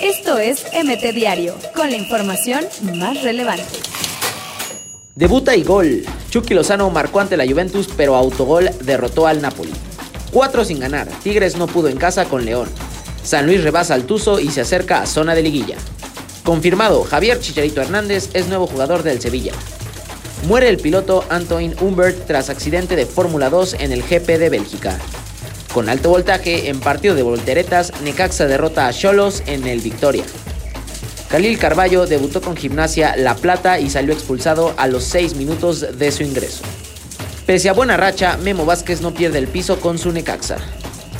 Esto es MT Diario, con la información más relevante. Debuta y gol. Chucky Lozano marcó ante la Juventus, pero autogol derrotó al Napoli. Cuatro sin ganar. Tigres no pudo en casa con León. San Luis rebasa al Tuzo y se acerca a zona de liguilla. Confirmado, Javier Chicharito Hernández es nuevo jugador del Sevilla. Muere el piloto Antoine Humbert tras accidente de Fórmula 2 en el GP de Bélgica. Con alto voltaje, en partido de volteretas, Necaxa derrota a Cholos en el Victoria. Khalil Carballo debutó con Gimnasia La Plata y salió expulsado a los 6 minutos de su ingreso. Pese a buena racha, Memo Vázquez no pierde el piso con su Necaxa.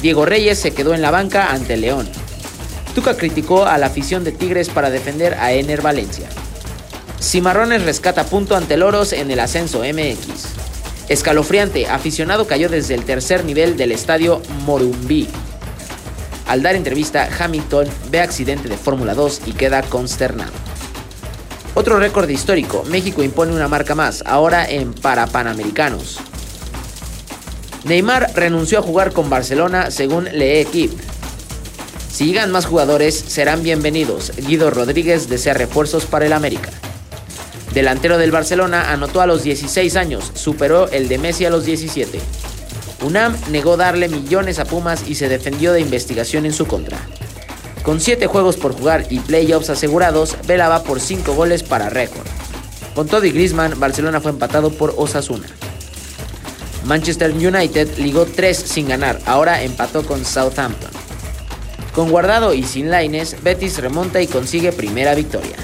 Diego Reyes se quedó en la banca ante León. Tuca criticó a la afición de Tigres para defender a Ener Valencia. Cimarrones rescata punto ante Loros en el ascenso MX. Escalofriante, aficionado cayó desde el tercer nivel del estadio Morumbí. Al dar entrevista, Hamilton ve accidente de Fórmula 2 y queda consternado. Otro récord histórico, México impone una marca más, ahora en Parapanamericanos. Neymar renunció a jugar con Barcelona según Le Equipe. Si llegan más jugadores, serán bienvenidos. Guido Rodríguez desea refuerzos para el América delantero del Barcelona, anotó a los 16 años, superó el de Messi a los 17. UNAM negó darle millones a Pumas y se defendió de investigación en su contra. Con 7 juegos por jugar y playoffs asegurados, Vela va por 5 goles para récord. Con todo y Griezmann, Barcelona fue empatado por Osasuna. Manchester United ligó 3 sin ganar, ahora empató con Southampton. Con Guardado y sin Laines, Betis remonta y consigue primera victoria.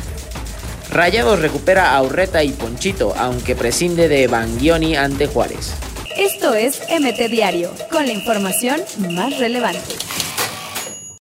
Rayados recupera a Urreta y Ponchito, aunque prescinde de Bangioni ante Juárez. Esto es MT Diario, con la información más relevante.